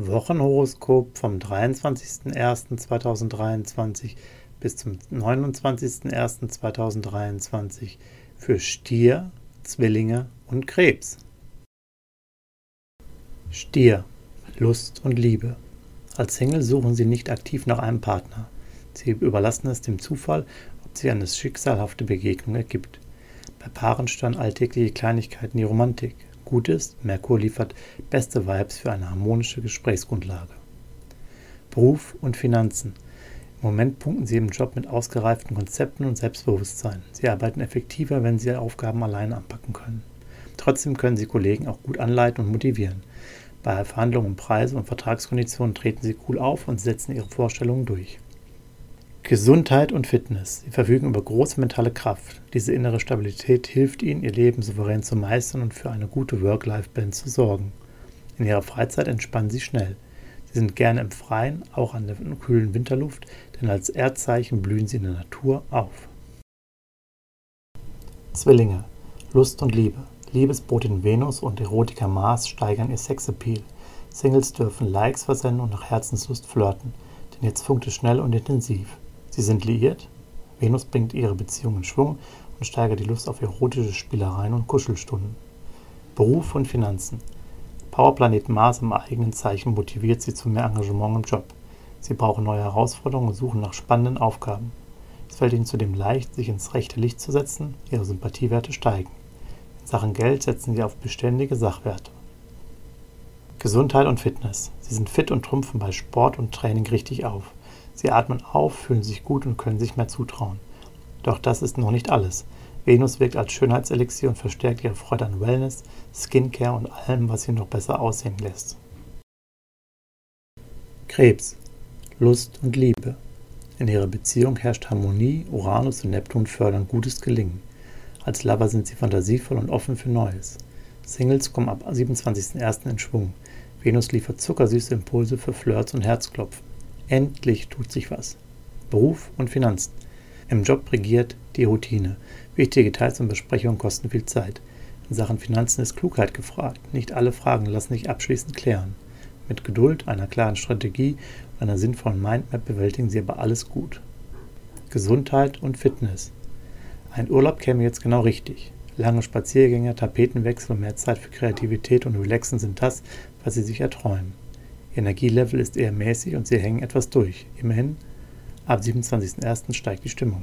Wochenhoroskop vom 23.01.2023 bis zum 29.01.2023 für Stier, Zwillinge und Krebs. Stier, Lust und Liebe. Als Single suchen Sie nicht aktiv nach einem Partner. Sie überlassen es dem Zufall, ob sich eine schicksalhafte Begegnung ergibt. Bei Paaren stören alltägliche Kleinigkeiten die Romantik. Gut ist, Merkur liefert beste Vibes für eine harmonische Gesprächsgrundlage. Beruf und Finanzen. Im Moment punkten Sie im Job mit ausgereiften Konzepten und Selbstbewusstsein. Sie arbeiten effektiver, wenn Sie Aufgaben allein anpacken können. Trotzdem können Sie Kollegen auch gut anleiten und motivieren. Bei Verhandlungen um Preise und Vertragskonditionen treten Sie cool auf und setzen Ihre Vorstellungen durch. Gesundheit und Fitness. Sie verfügen über große mentale Kraft. Diese innere Stabilität hilft ihnen, ihr Leben souverän zu meistern und für eine gute Work-Life-Balance zu sorgen. In ihrer Freizeit entspannen sie schnell. Sie sind gerne im Freien, auch an der kühlen Winterluft, denn als Erdzeichen blühen sie in der Natur auf. Zwillinge. Lust und Liebe. Liebesbotin Venus und Erotiker Mars steigern ihr Sexappeal. Singles dürfen Likes versenden und nach Herzenslust flirten, denn jetzt funkt es schnell und intensiv. Sie sind liiert. Venus bringt ihre Beziehung in Schwung und steigert die Lust auf erotische Spielereien und Kuschelstunden. Beruf und Finanzen. Powerplanet Mars im eigenen Zeichen motiviert sie zu mehr Engagement im Job. Sie brauchen neue Herausforderungen und suchen nach spannenden Aufgaben. Es fällt ihnen zudem leicht, sich ins rechte Licht zu setzen, ihre Sympathiewerte steigen. In Sachen Geld setzen sie auf beständige Sachwerte. Gesundheit und Fitness. Sie sind fit und trumpfen bei Sport und Training richtig auf. Sie atmen auf, fühlen sich gut und können sich mehr zutrauen. Doch das ist noch nicht alles. Venus wirkt als Schönheitselixier und verstärkt ihre Freude an Wellness, Skincare und allem, was sie noch besser aussehen lässt. Krebs. Lust und Liebe. In ihrer Beziehung herrscht Harmonie, Uranus und Neptun fördern gutes Gelingen. Als Lover sind sie fantasievoll und offen für Neues. Singles kommen ab 27.01. in Schwung. Venus liefert zuckersüße Impulse für Flirts und Herzklopfen. Endlich tut sich was. Beruf und Finanzen. Im Job regiert die Routine. Wichtige Details und Besprechungen kosten viel Zeit. In Sachen Finanzen ist Klugheit gefragt. Nicht alle Fragen lassen sich abschließend klären. Mit Geduld, einer klaren Strategie und einer sinnvollen Mindmap bewältigen Sie aber alles gut. Gesundheit und Fitness. Ein Urlaub käme jetzt genau richtig. Lange Spaziergänge, Tapetenwechsel mehr Zeit für Kreativität und Relaxen sind das, was Sie sich erträumen. Energielevel ist eher mäßig und sie hängen etwas durch. Immerhin, ab 27.01. steigt die Stimmung.